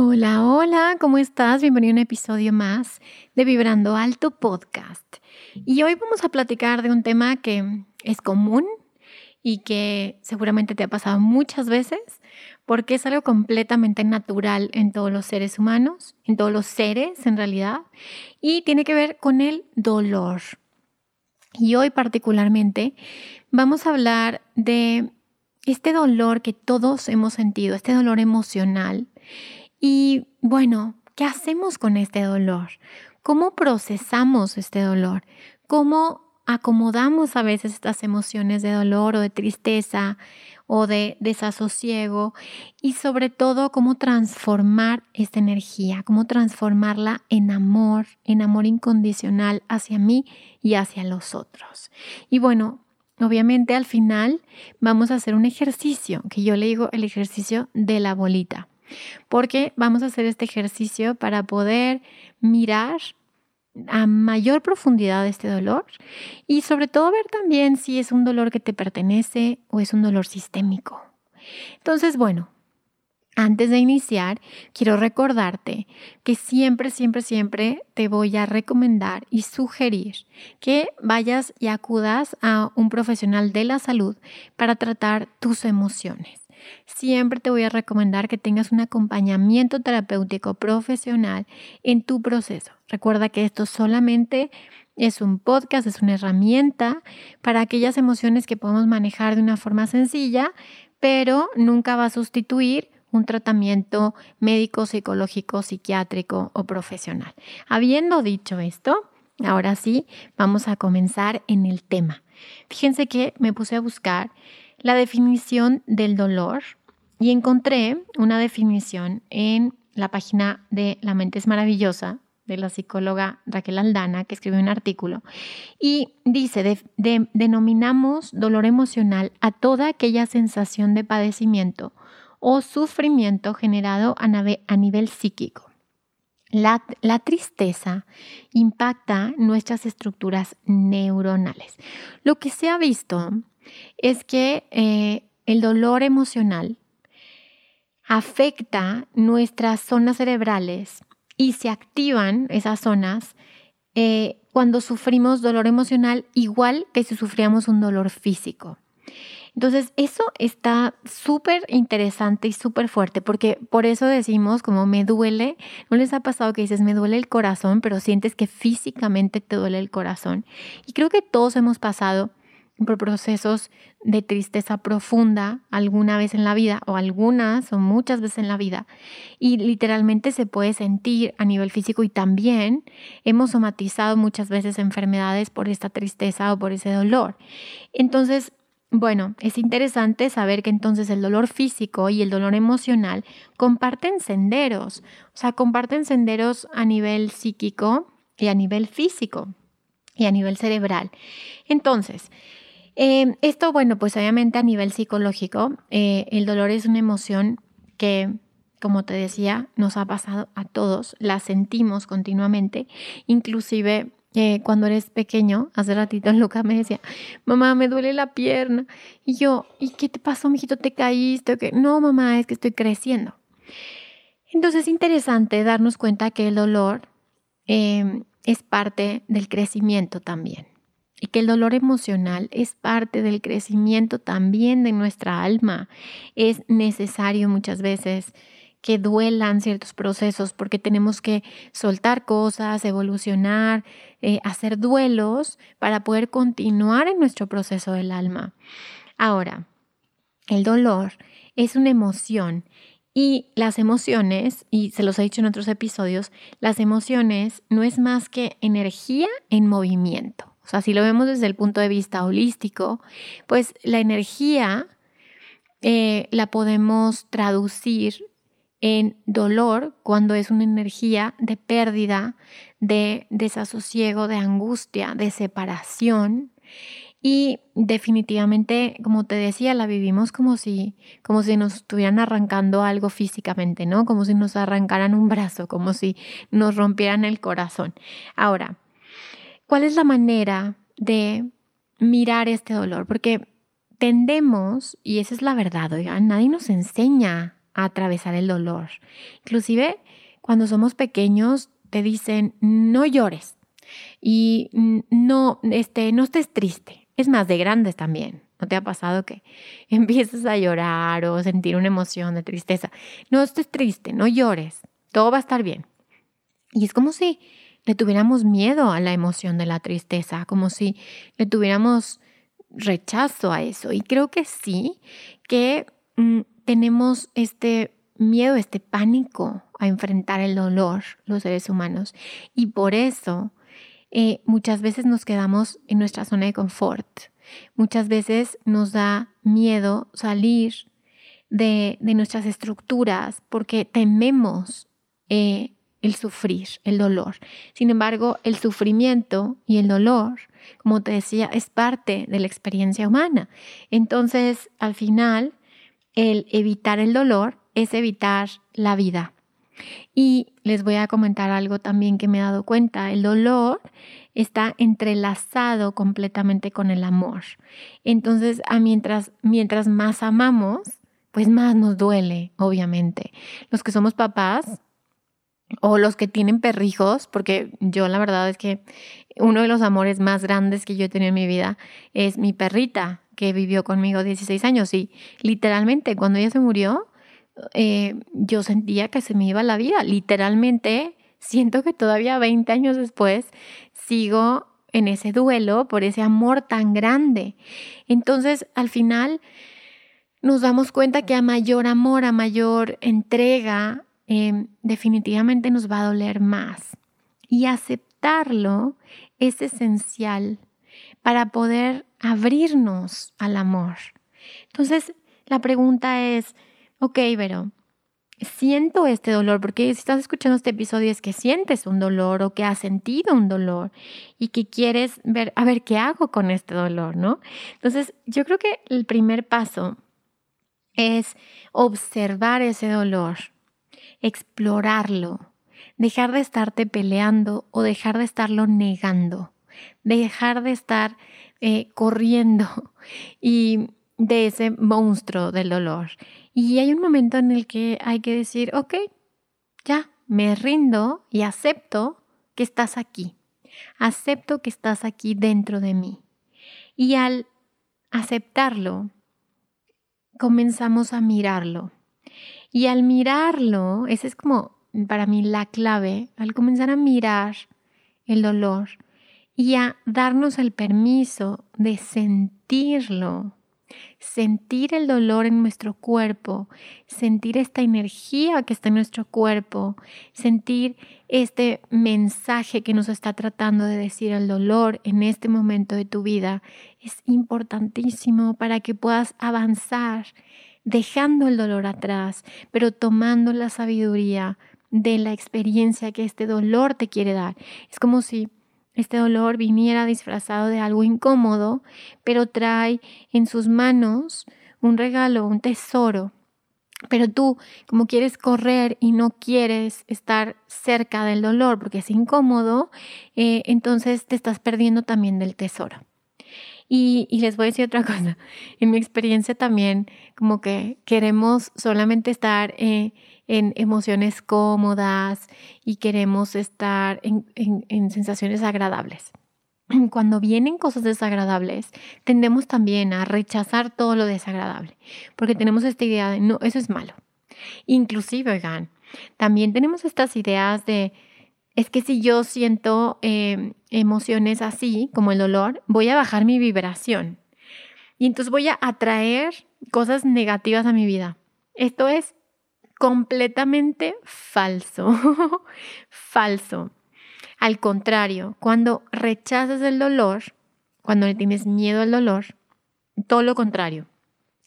Hola, hola, ¿cómo estás? Bienvenido a un episodio más de Vibrando Alto Podcast. Y hoy vamos a platicar de un tema que es común y que seguramente te ha pasado muchas veces porque es algo completamente natural en todos los seres humanos, en todos los seres en realidad, y tiene que ver con el dolor. Y hoy particularmente vamos a hablar de este dolor que todos hemos sentido, este dolor emocional y bueno, ¿qué hacemos con este dolor? ¿Cómo procesamos este dolor? ¿Cómo acomodamos a veces estas emociones de dolor o de tristeza o de desasosiego y sobre todo cómo transformar esta energía, cómo transformarla en amor, en amor incondicional hacia mí y hacia los otros. Y bueno, obviamente al final vamos a hacer un ejercicio que yo le digo el ejercicio de la bolita porque vamos a hacer este ejercicio para poder mirar a mayor profundidad este dolor y sobre todo ver también si es un dolor que te pertenece o es un dolor sistémico. Entonces, bueno, antes de iniciar, quiero recordarte que siempre, siempre, siempre te voy a recomendar y sugerir que vayas y acudas a un profesional de la salud para tratar tus emociones siempre te voy a recomendar que tengas un acompañamiento terapéutico profesional en tu proceso. Recuerda que esto solamente es un podcast, es una herramienta para aquellas emociones que podemos manejar de una forma sencilla, pero nunca va a sustituir un tratamiento médico, psicológico, psiquiátrico o profesional. Habiendo dicho esto, ahora sí, vamos a comenzar en el tema. Fíjense que me puse a buscar la definición del dolor y encontré una definición en la página de La mente es maravillosa de la psicóloga Raquel Aldana, que escribió un artículo, y dice, denominamos dolor emocional a toda aquella sensación de padecimiento o sufrimiento generado a, a nivel psíquico. La, tristeza impacta nuestras estructuras neuronales. Lo que se ha visto es que eh, el dolor emocional afecta nuestras zonas cerebrales y se activan esas zonas eh, cuando sufrimos dolor emocional igual que si sufríamos un dolor físico. Entonces, eso está súper interesante y súper fuerte, porque por eso decimos como me duele, ¿no les ha pasado que dices me duele el corazón, pero sientes que físicamente te duele el corazón? Y creo que todos hemos pasado por procesos de tristeza profunda alguna vez en la vida o algunas o muchas veces en la vida y literalmente se puede sentir a nivel físico y también hemos somatizado muchas veces enfermedades por esta tristeza o por ese dolor. Entonces, bueno, es interesante saber que entonces el dolor físico y el dolor emocional comparten senderos, o sea, comparten senderos a nivel psíquico y a nivel físico y a nivel cerebral. Entonces, Em, esto, bueno, pues obviamente a nivel psicológico, eh, el dolor es una emoción que, como te decía, nos ha pasado a todos, la sentimos continuamente, inclusive eh, cuando eres pequeño, hace ratito Luca me decía, mamá, me duele la pierna. Y yo, ¿y qué te pasó, mijito? ¿Te caíste? ¿O No, mamá, es que estoy creciendo. Entonces es interesante darnos cuenta que el dolor em, es parte del crecimiento también y que el dolor emocional es parte del crecimiento también de nuestra alma. Es necesario muchas veces que duelan ciertos procesos, porque tenemos que soltar cosas, evolucionar, eh, hacer duelos para poder continuar en nuestro proceso del alma. Ahora, el dolor es una emoción y las emociones, y se los he dicho en otros episodios, las emociones no es más que energía en movimiento. O sea, si lo vemos desde el punto de vista holístico, pues la energía eh, la podemos traducir en dolor cuando es una energía de pérdida, de desasosiego, de angustia, de separación. Y definitivamente, como te decía, la vivimos como si, como si nos estuvieran arrancando algo físicamente, ¿no? Como si nos arrancaran un brazo, como si nos rompieran el corazón. Ahora, ¿cuál es la manera de mirar este dolor? Porque tendemos, y esa es la verdad, oigan, nadie nos enseña a atravesar el dolor. Inclusive, cuando somos pequeños, te dicen, no llores y no, este, no estés triste es más, de grandes también. ¿No te ha pasado que empiezas a llorar o sentir una emoción de tristeza? No estés triste, no llores, todo va a estar bien. Y es como si le tuviéramos miedo a la emoción de la tristeza, como si le tuviéramos rechazo a eso. Y creo que sí, que mm, tenemos este miedo, este pánico a enfrentar el dolor, los seres humanos. Y por eso eh, muchas veces nos quedamos en nuestra zona de confort. Muchas veces nos da miedo salir de, nuestras estructuras porque tememos eh, el sufrir, el dolor. Sin embargo, el sufrimiento y el dolor, como te decía, es parte de la experiencia humana. Entonces, al final, el evitar el dolor es evitar la vida. Y les voy a comentar algo también que me he dado cuenta. El dolor está entrelazado completamente con el amor. Entonces, a mientras, mientras más amamos, pues más nos duele, obviamente. Los que somos papás o los que tienen perrijos, porque yo la verdad es que uno de los amores más grandes que yo he tenido en mi vida es mi perrita, que vivió conmigo 16 años y literalmente cuando ella se murió, eh, yo sentía que se me iba la vida. Literalmente, siento que todavía 20 años después sigo en ese duelo por ese amor tan grande. Entonces, al final, nos damos cuenta que a mayor amor, a mayor entrega, em, definitivamente nos va a doler más. Y aceptarlo es esencial para poder abrirnos al amor. Entonces, la pregunta es, ok, pero siento este dolor, porque si estás escuchando este episodio es que sientes un dolor o que has sentido un dolor y que quieres ver, a ver, ¿qué hago con este dolor? ¿No? Entonces, yo creo que el primer paso es observar ese dolor, explorarlo, dejar de estarte peleando o dejar de estarlo negando, dejar de estar eh, corriendo y de ese monstruo del dolor y hay un momento en el que hay que decir, ok, ya, me rindo y acepto que estás aquí. Acepto que estás aquí dentro de mí. Y al aceptarlo, comenzamos a mirarlo. Y al mirarlo, esa es como para mí la clave, al comenzar a mirar el dolor y a darnos el permiso de sentirlo, sentir el dolor en nuestro cuerpo, sentir esta energía que está en nuestro cuerpo, sentir este mensaje que nos está tratando de decir el dolor en este momento de tu vida, es importantísimo para que puedas avanzar dejando el dolor atrás, pero tomando la sabiduría de la experiencia que este dolor te quiere dar. Es como si este dolor viniera disfrazado de algo incómodo, pero trae en sus manos un regalo, un tesoro. Pero tú, como quieres correr y no quieres estar cerca del dolor porque es incómodo, eh, entonces te estás perdiendo también del tesoro. Y, les voy a decir otra cosa. En mi experiencia también, como que queremos solamente estar eh, en emociones cómodas y queremos estar en, sensaciones agradables. Cuando vienen cosas desagradables, tendemos también a rechazar todo lo desagradable, porque tenemos esta idea de, no, eso es malo. Inclusive, oigan, también tenemos estas ideas de, es que si yo siento em, emociones así, como el dolor, voy a bajar mi vibración. Y entonces voy a atraer cosas negativas a mi vida. Esto es completamente falso. falso. Al contrario, cuando rechazas el dolor, cuando le tienes miedo al dolor, todo lo contrario.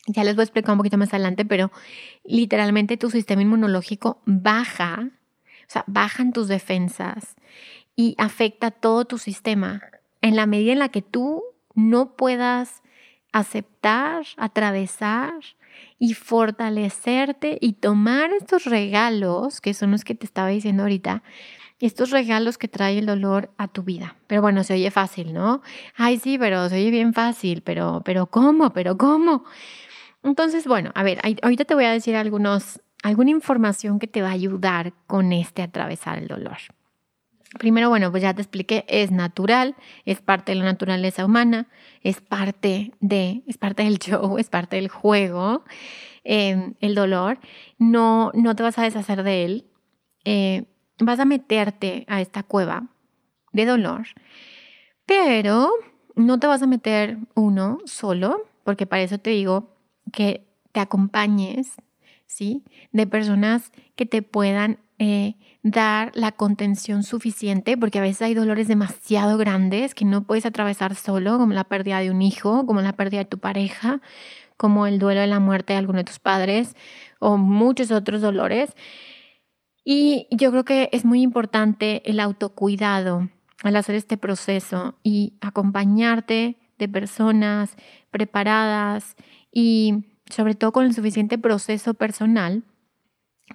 Ya les voy a explicar un poquito más adelante, pero literalmente tu sistema inmunológico baja, o sea, bajan tus defensas y afecta todo tu sistema en la medida en la que tú no puedas aceptar, atravesar y fortalecerte y tomar estos regalos, que son los que te estaba diciendo ahorita, estos regalos que trae el dolor a tu vida. Pero bueno, se oye fácil, ¿no? Ay, sí, pero se oye bien fácil, pero, pero ¿cómo? ¿Pero cómo? Entonces, bueno, a ver, ahorita te voy a decir algunos, alguna información que te va a ayudar con este atravesar el dolor. Primero, bueno, pues ya te expliqué, es natural, es parte de la naturaleza humana, es parte de, es parte del show, es parte del juego, em, el dolor. No, no te vas a deshacer de él. Eh, vas a meterte a esta cueva de dolor, pero no te vas a meter uno solo, porque para eso te digo que te acompañes, ¿sí? De personas que te puedan eh, dar la contención suficiente, porque a veces hay dolores demasiado grandes que no puedes atravesar solo, como la pérdida de un hijo, como la pérdida de tu pareja, como el duelo de la muerte de alguno de tus padres o muchos otros dolores. Y yo creo que es muy importante el autocuidado al hacer este proceso y acompañarte de personas preparadas y sobre todo con el suficiente proceso personal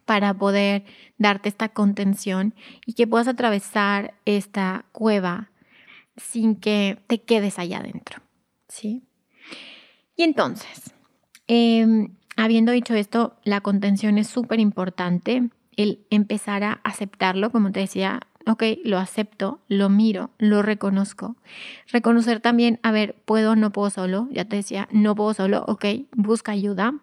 para poder darte esta contención y que puedas atravesar esta cueva sin que te quedes allá adentro. ¿sí? Y entonces, em, habiendo dicho esto, la contención es súper importante, el empezar a aceptarlo, como te decía, ok, lo acepto, lo miro, lo reconozco. Reconocer también, a ver, puedo no puedo solo, ya te decía, no puedo solo, ok, busca ayuda,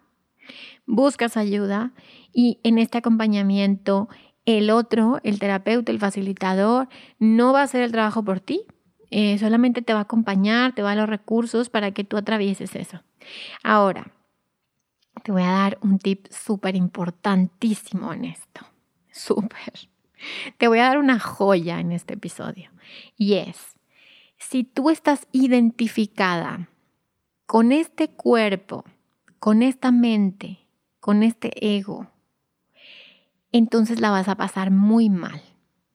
buscas ayuda y en este acompañamiento el otro, el terapeuta, el facilitador, no va a hacer el trabajo por ti, eh, solamente te va a acompañar, te va a los recursos para que tú atravieses eso. Ahora, te voy a dar un tip súper importantísimo en esto, súper. Te voy a dar una joya en este episodio y es, si tú estás identificada con este cuerpo, con esta mente, con este ego, entonces la vas a pasar muy mal.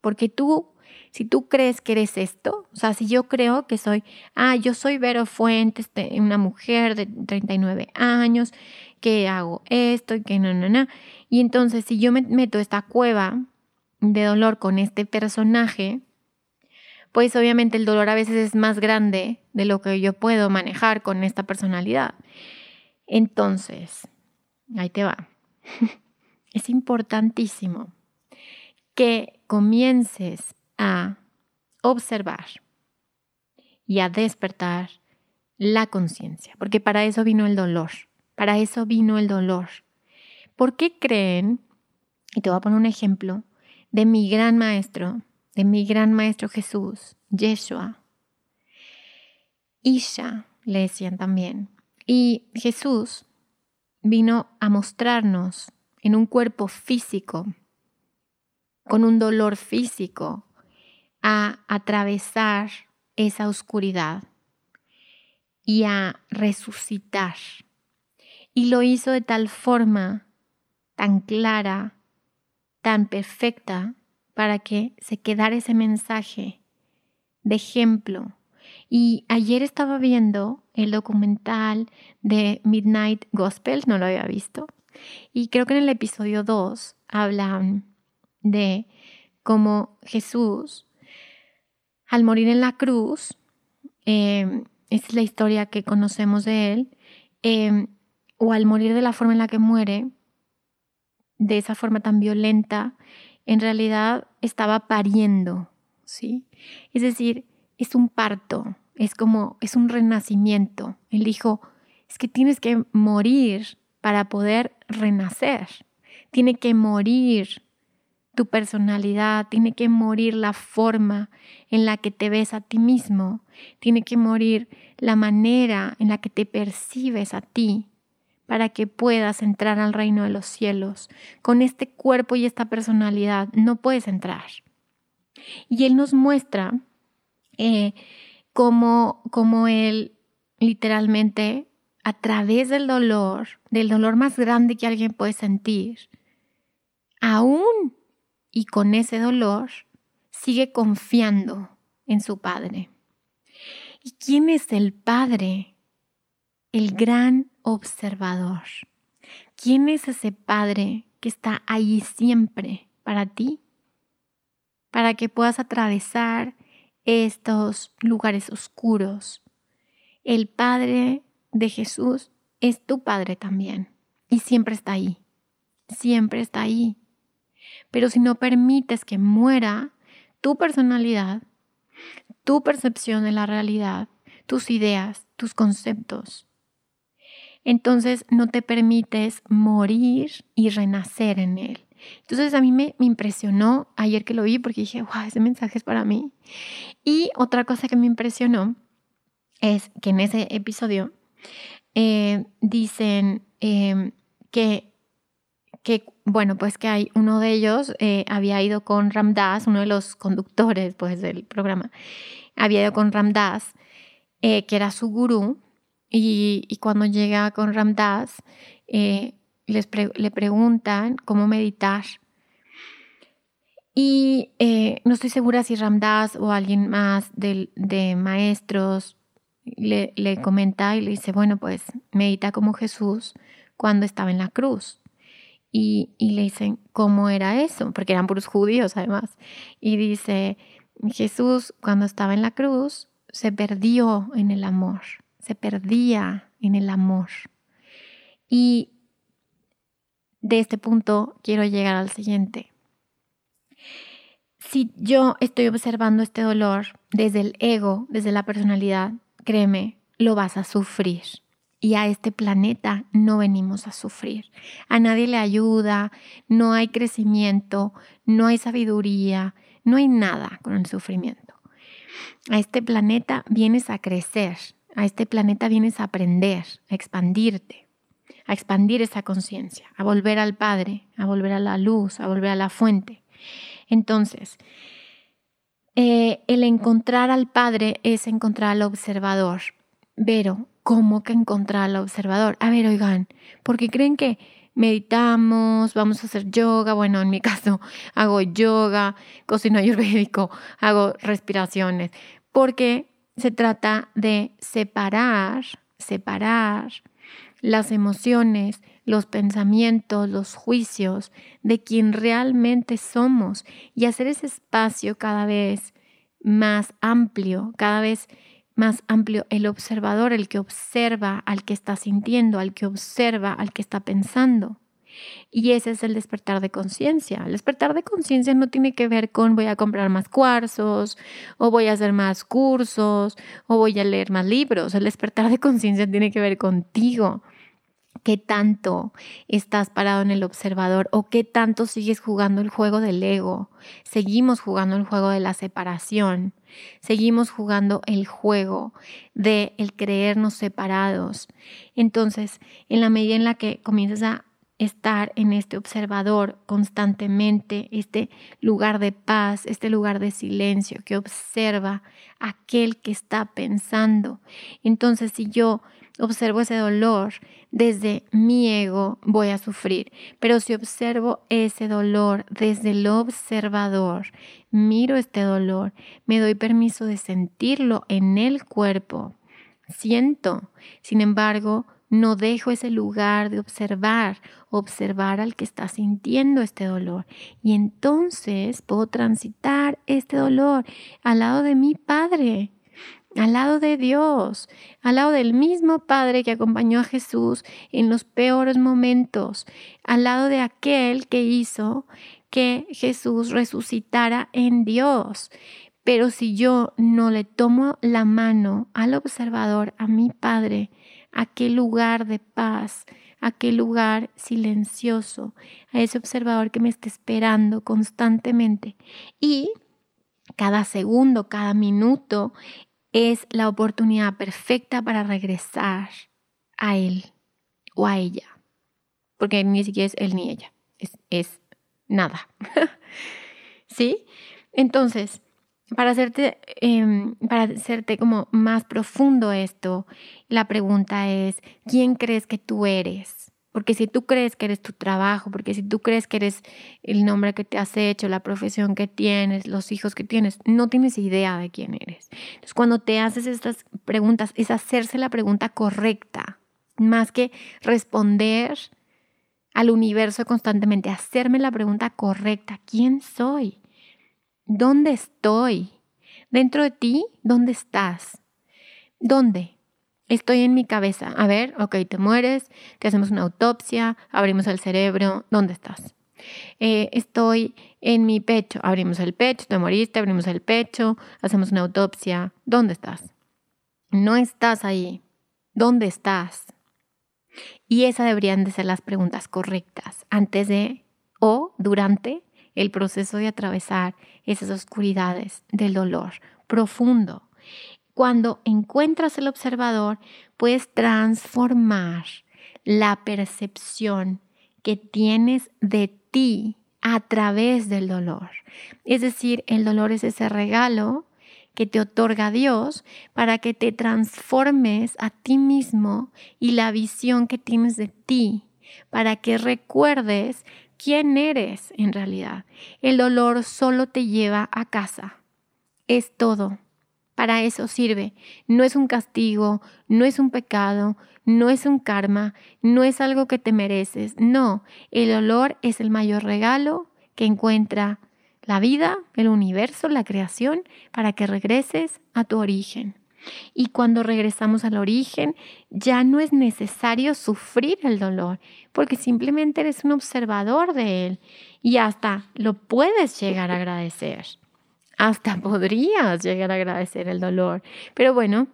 Porque tú, si tú crees que eres esto, o sea, si yo creo que soy, ah, yo soy Vero Fuentes, una mujer de 39 años, que hago esto y que no, no, no. Y entonces si yo me meto esta cueva de dolor con este personaje, pues obviamente el dolor a veces es más grande de lo que yo puedo manejar con esta personalidad. Entonces, ahí te va. es importantísimo que comiences a observar y a despertar la conciencia, porque para eso vino el dolor, para eso vino el dolor. ¿Por qué creen? Y te voy a poner un ejemplo de mi gran maestro, de mi gran maestro Jesús, Yeshua. Isha, le decían también. Y Jesús vino a mostrarnos en un cuerpo físico, con un dolor físico, a atravesar esa oscuridad y a resucitar. Y lo hizo de tal forma tan clara, tan perfecta, para que se quedara ese mensaje de ejemplo y ayer estaba viendo el documental de Midnight Gospel, no lo había visto. Y creo que en el episodio 2 hablan de cómo Jesús, al morir en la cruz, eh, esa es la historia que conocemos de él, eh, o al morir de la forma en la que muere, de esa forma tan violenta, en realidad estaba pariendo, ¿sí? Es decir, es un parto, es como, es un renacimiento. Él dijo, es que tienes que morir para poder renacer. tiene que morir tu personalidad, tiene que morir la forma en la que te ves a ti mismo, tiene que morir la manera en la que te percibes a ti para que puedas entrar al reino de los cielos. Con este cuerpo y esta personalidad no puedes entrar. Y Él nos muestra eh, cómo, cómo Él literalmente a través del dolor, del dolor más grande que alguien puede sentir, aún y con ese dolor sigue confiando en su Padre. ¿Y quién es el Padre? El gran observador. ¿Quién es ese Padre que está ahí siempre para ti? Para que puedas atravesar estos lugares oscuros. El Padre de Jesús es tu Padre también y siempre está ahí. Siempre está ahí pero si no permites que muera tu personalidad, tu percepción de la realidad, tus ideas, tus conceptos, entonces no te permites morir y renacer en él. Entonces a mí me, impresionó ayer que lo vi porque dije, wow, ese mensaje es para mí. Y otra cosa que me impresionó es que en ese episodio eh, dicen eh, que que, bueno, pues que hay uno de ellos eh, había ido con Ramdas, uno de los conductores pues del programa, había ido con Ramdas, eh, que era su gurú, y, cuando llega con Ramdas, les le preguntan cómo meditar. Y no estoy segura si Ramdas o alguien más de, de maestros le, le comenta y le dice, bueno, pues medita como Jesús cuando estaba en la cruz. Y, le dicen, ¿cómo era eso? Porque eran puros judíos además. Y dice, Jesús cuando estaba en la cruz se perdió en el amor, se perdía en el amor. Y de este punto quiero llegar al siguiente. Si yo estoy observando este dolor desde el ego, desde la personalidad, créeme, lo vas a sufrir y a este planeta no venimos a sufrir. A nadie le ayuda, no hay crecimiento, no hay sabiduría, no hay nada con el sufrimiento. A este planeta vienes a crecer, a este planeta vienes a aprender, a expandirte, a expandir esa conciencia, a volver al Padre, a volver a la luz, a volver a la fuente. Entonces, eh, el encontrar al Padre es encontrar al observador. Pero ¿Cómo que encontrar al observador? A ver, oigan, porque creen que meditamos, vamos a hacer yoga, bueno, en mi caso hago yoga, cocino ayurvédico, hago respiraciones, porque se trata de separar, separar las emociones, los pensamientos, los juicios de quien realmente somos y hacer ese espacio cada vez más amplio, cada vez más amplio, el observador, el que observa al que está sintiendo, al que observa al que está pensando. Y ese es el despertar de conciencia. El despertar de conciencia no tiene que ver con voy a comprar más cuarzos, o voy a hacer más cursos, o voy a leer más libros. El despertar de conciencia tiene que ver contigo qué tanto estás parado en el observador o qué tanto sigues jugando el juego del ego. Seguimos jugando el juego de la separación. Seguimos jugando el juego de el creernos separados. Entonces, en la medida en la que comienzas a estar en este observador constantemente, este lugar de paz, este lugar de silencio que observa aquel que está pensando. Entonces, si yo observo ese dolor desde mi ego, voy a sufrir. Pero si observo ese dolor desde el observador, miro este dolor, me doy permiso de sentirlo en el cuerpo, siento. Sin embargo, no dejo ese lugar de observar, observar al que está sintiendo este dolor. Y entonces puedo transitar este dolor al lado de mi Padre, al lado de Dios, al lado del mismo Padre que acompañó a Jesús en los peores momentos, al lado de aquel que hizo que Jesús resucitara en Dios. Pero si yo no le tomo la mano al observador, a mi Padre, aquel lugar de paz, aquel lugar silencioso, a ese observador que me está esperando constantemente. Y cada segundo, cada minuto es la oportunidad perfecta para regresar a él o a ella. Porque ni siquiera es él ni ella, es, es nada. ¿Sí? Entonces, para hacerte, em, para hacerte como más profundo esto, la pregunta es, ¿quién crees que tú eres? Porque si tú crees que eres tu trabajo, porque si tú crees que eres el nombre que te has hecho, la profesión que tienes, los hijos que tienes, no tienes idea de quién eres. Entonces, cuando te haces estas preguntas, es hacerse la pregunta correcta, más que responder al universo constantemente, hacerme la pregunta correcta, ¿quién soy? ¿Dónde estoy? Dentro de ti, ¿dónde estás? ¿Dónde? Estoy en mi cabeza. A ver, ok, te mueres, te hacemos una autopsia, abrimos el cerebro, ¿dónde estás? Eh, estoy en mi pecho, abrimos el pecho, te moriste, abrimos el pecho, hacemos una autopsia, ¿dónde estás? No estás ahí, ¿dónde estás? Y esas deberían de ser las preguntas correctas antes de o durante el proceso de atravesar esas oscuridades del dolor profundo. Cuando encuentras el observador, puedes transformar la percepción que tienes de ti a través del dolor. Es decir, el dolor es ese regalo que te otorga Dios para que te transformes a ti mismo y la visión que tienes de ti, para que recuerdes quién eres en realidad. El dolor solo te lleva a casa. Es todo. Para eso sirve. No es un castigo, no es un pecado, no es un karma, no es algo que te mereces. No, el dolor es el mayor regalo que encuentra la vida, el universo, la creación, para que regreses a tu origen. Y cuando regresamos al origen, ya no es necesario sufrir el dolor, porque simplemente eres un observador de él y hasta lo puedes llegar a agradecer. Hasta podrías llegar a agradecer el dolor. Pero bueno,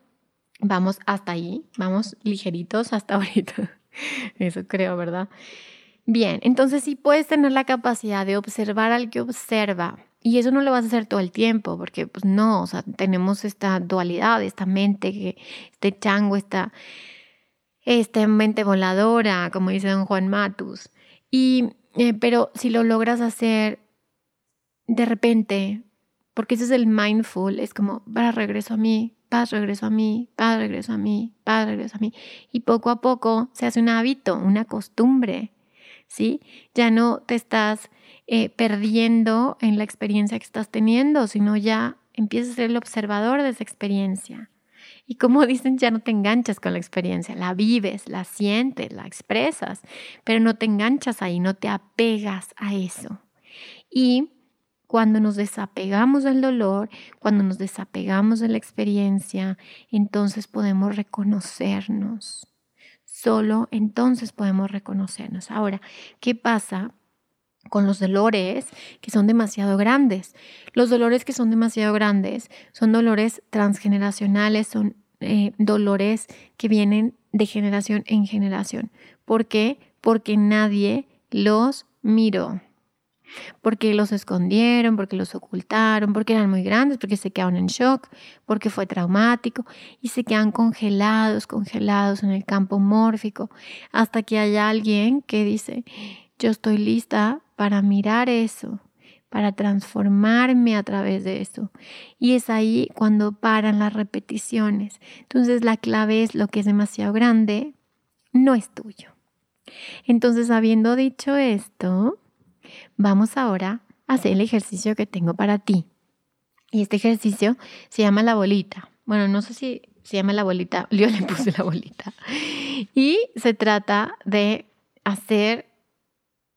vamos hasta ahí, vamos ligeritos hasta ahorita. Eso creo, ¿verdad? Bien, entonces sí puedes tener la capacidad de observar al que observa, y eso no lo vas a hacer todo el tiempo, porque pues no, o sea, tenemos esta dualidad, esta mente, este chango, esta, esta mente voladora, como dice don Juan Matus. Y, eh, pero si lo logras hacer de repente, porque ese es el mindful, es como, para regreso a mí, paz, regreso a mí, paz, regreso a mí, paz, regreso a mí. Y poco a poco se hace un hábito, una costumbre, ¿sí? Ya no te estás eh, perdiendo en la experiencia que estás teniendo, sino ya empiezas a ser el observador de esa experiencia. Y como dicen, ya no te enganchas con la experiencia, la vives, la sientes, la expresas, pero no te enganchas ahí, no te apegas a eso. Y cuando nos desapegamos del dolor, cuando nos desapegamos de la experiencia, entonces podemos reconocernos. Solo entonces podemos reconocernos. Ahora, ¿qué pasa con los dolores que son demasiado grandes. Los dolores que son demasiado grandes son dolores transgeneracionales, son eh, dolores que vienen de generación en generación. ¿Por qué? Porque nadie los miró. Porque los escondieron, porque los ocultaron, porque eran muy grandes, porque se quedaron en shock, porque fue traumático y se quedan congelados, congelados en el campo mórfico, hasta que haya alguien que dice, yo estoy lista para mirar eso, para transformarme a través de eso. Y es ahí cuando paran las repeticiones. Entonces la clave es lo que es demasiado grande, no es tuyo. Entonces, habiendo dicho esto, vamos ahora a hacer el ejercicio que tengo para ti. Y este ejercicio se llama la bolita. Bueno, no sé si se llama la bolita, yo le puse la bolita. Y se trata de hacer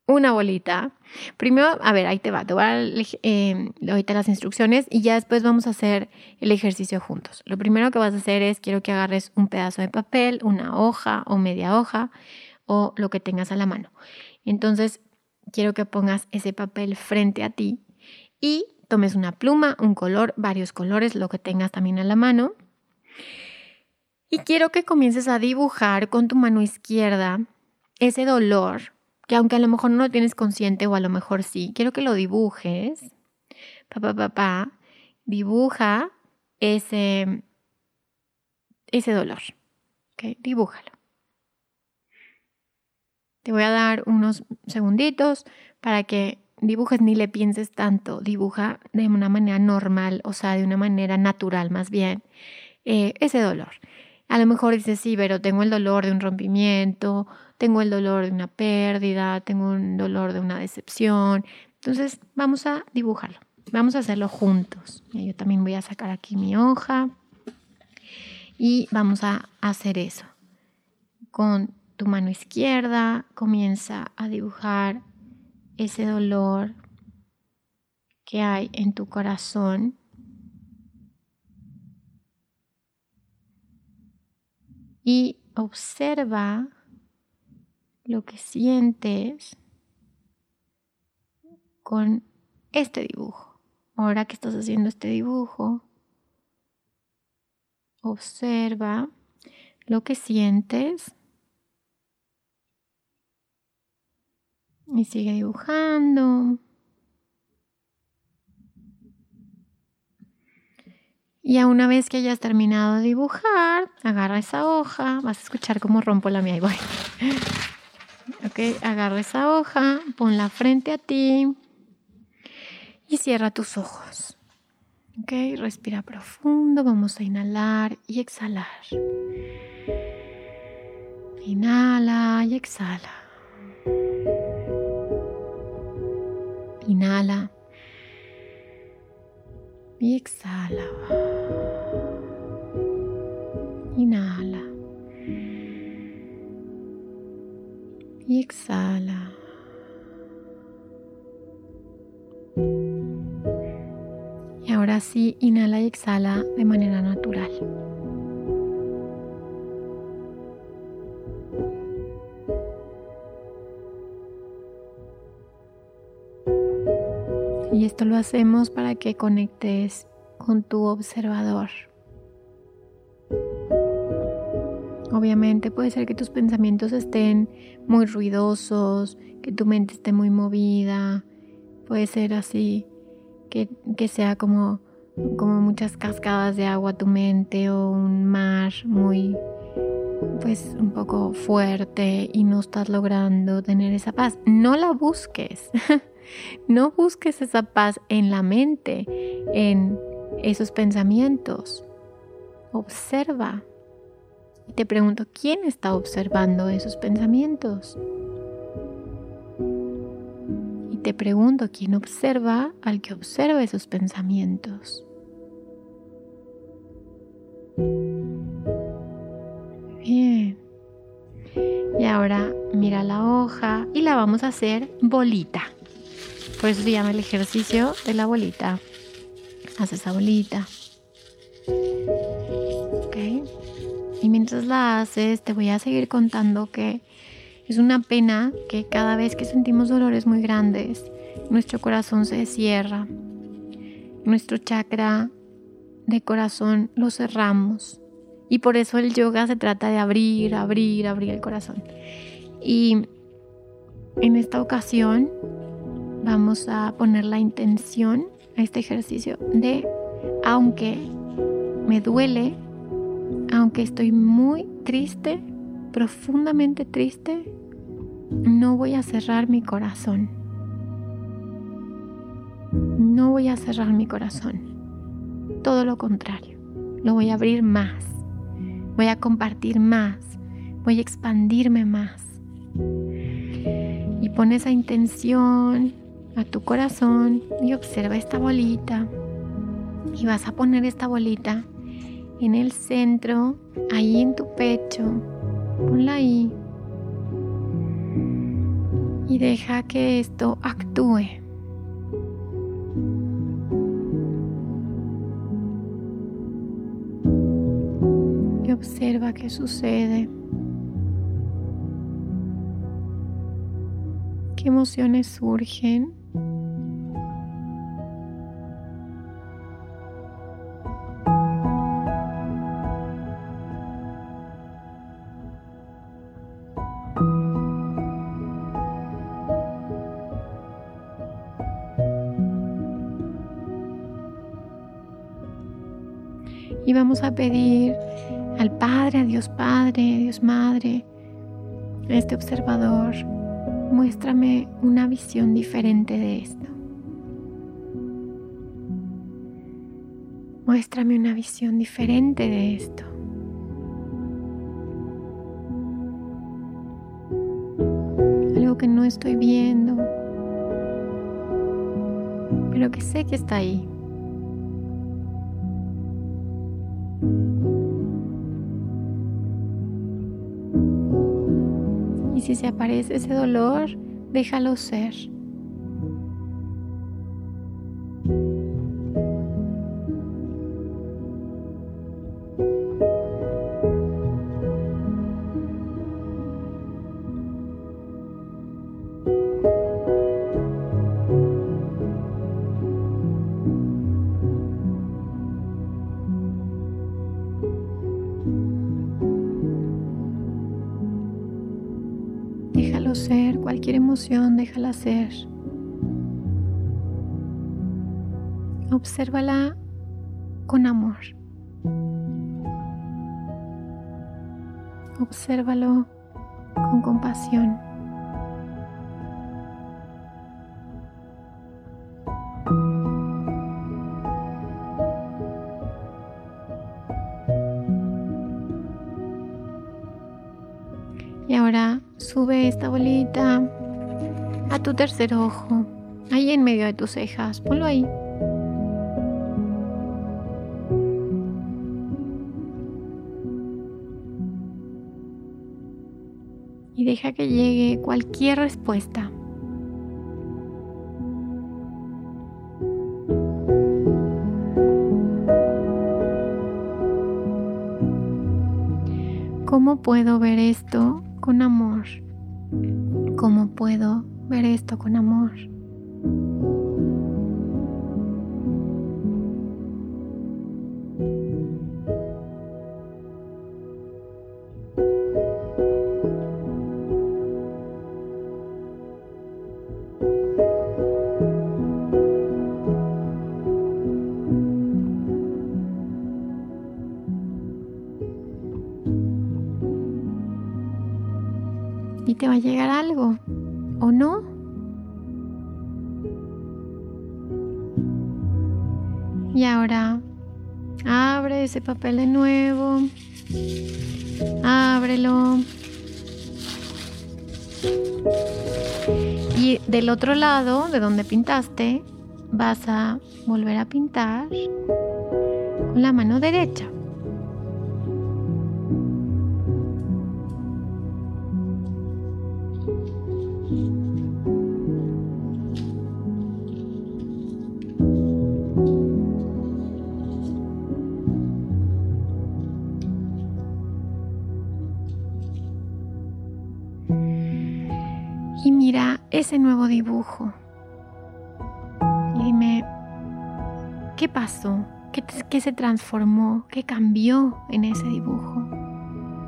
una bolita. Primero, a ver, ahí te va, te voy a dar eh, ahorita las instrucciones y ya después vamos a hacer el ejercicio juntos. Lo primero que vas a hacer es, quiero que agarres un pedazo de papel, una hoja o media hoja o lo que tengas a la mano. Entonces, quiero que pongas ese papel frente a ti y tomes una pluma, un color, varios colores, lo que tengas también a la mano. Y quiero que comiences a dibujar con tu mano izquierda ese dolor, que aunque a lo mejor no lo tienes consciente o a lo mejor sí, quiero que lo dibujes. Papá, papá, dibuja ese, ese dolor. ¿Ok? Dibújalo. Te voy a dar unos segunditos para que dibujes ni le pienses tanto. Dibuja de una manera normal, o sea, de una manera natural más bien, eh, ese dolor. A lo mejor dices, sí, pero tengo el dolor de un rompimiento, tengo el dolor de una pérdida, tengo un dolor de una decepción. Entonces, vamos a dibujarlo. Vamos a hacerlo juntos. Yo también voy a sacar aquí mi hoja y vamos a hacer eso. Con tu mano izquierda comienza a dibujar ese dolor que hay en tu corazón y observa lo que sientes con este dibujo. Ahora que estás haciendo este dibujo, observa lo que sientes y sigue dibujando. Y a una vez que hayas terminado de dibujar, agarra esa hoja. Vas a escuchar cómo rompo la mía y voy. ok, agarra esa hoja, ponla frente a ti y cierra tus ojos. Ok, respira profundo. Vamos a inhalar y exhalar. Inhala y exhala. Inhala y exhala. Inhala. Y exhala. Y ahora sí, inhala y exhala de manera natural. Y esto lo hacemos para que conectes con tu observador. Obviamente puede ser que tus pensamientos estén muy ruidosos, que tu mente esté muy movida, puede ser así, que, que sea como, como muchas cascadas de agua tu mente o un mar muy, pues un poco fuerte y no estás logrando tener esa paz. No la busques. No busques esa paz en la mente, en esos pensamientos. Observa. Y te pregunto, ¿quién está observando esos pensamientos? Y te pregunto, ¿quién observa al que observa esos pensamientos? Bien. Y ahora mira la hoja y la vamos a hacer bolita. Por eso se llama el ejercicio de la bolita. Haz esa bolita. ¿Ok? Y mientras la haces, te voy a seguir contando que es una pena que cada vez que sentimos dolores muy grandes, nuestro corazón se cierra. Nuestro chakra de corazón lo cerramos. Y por eso el yoga se trata de abrir, abrir, abrir el corazón. Y en esta ocasión vamos a poner la intención a este ejercicio de, aunque me duele, aunque estoy muy triste, profundamente triste, no voy a cerrar mi corazón. No voy a cerrar mi corazón. Todo lo contrario, lo voy a abrir más. Voy a compartir más. Voy a expandirme más. Y pon esa intención a tu corazón y observa esta bolita. Y vas a poner esta bolita en el centro, ahí en tu pecho. Ponla ahí. Y deja que esto actúe. Y observa qué sucede. ¿Qué emociones surgen? Vamos a pedir al Padre, a Dios Padre, Dios Madre, a este observador, muéstrame una visión diferente de esto. Muéstrame una visión diferente de esto. Algo que no estoy viendo, pero que sé que está ahí. Si aparece ese dolor, déjalo ser, déjala. Obsérvala con amor. Obsérvalo con compasión. Tercer ojo, ahí en medio de tus cejas. Ponlo ahí. Y deja que llegue cualquier respuesta. ¿Cómo puedo ver esto con amor? ¿Cómo puedo ver esto con amor? Papel de nuevo, ábrelo. Y del otro lado, de donde pintaste, vas a volver a pintar con la mano derecha. Ese nuevo dibujo. Y dime, ¿qué pasó? ¿Qué, se transformó? ¿Qué cambió en ese dibujo?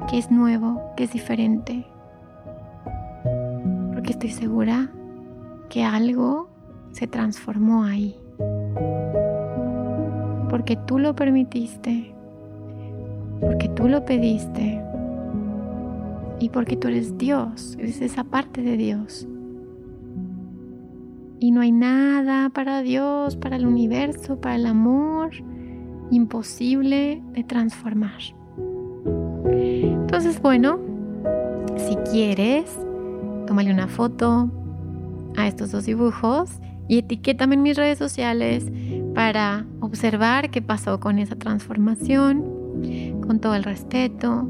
¿Qué es nuevo? ¿Qué es diferente? Porque estoy segura que algo se transformó ahí. Porque tú lo permitiste. Porque tú lo pediste y porque tú eres Dios, eres esa parte de Dios. Y no hay nada para Dios, para el universo, para el amor, imposible de transformar. Entonces, bueno, si quieres, tómale una foto a estos dos dibujos y etiquétame en mis redes sociales para observar qué pasó con esa transformación, con todo el respeto.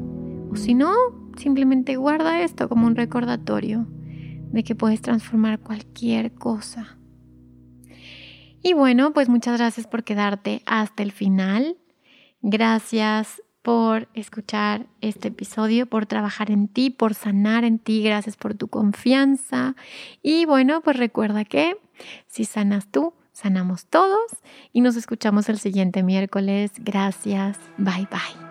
O si no, Simplemente guarda esto como un recordatorio de que puedes transformar cualquier cosa. Y bueno, pues muchas gracias por quedarte hasta el final. Gracias por escuchar este episodio, por trabajar en ti, por sanar en ti. Gracias por tu confianza. Y bueno, pues recuerda que si sanas tú, sanamos todos. Y nos escuchamos el siguiente miércoles. Gracias. Bye bye.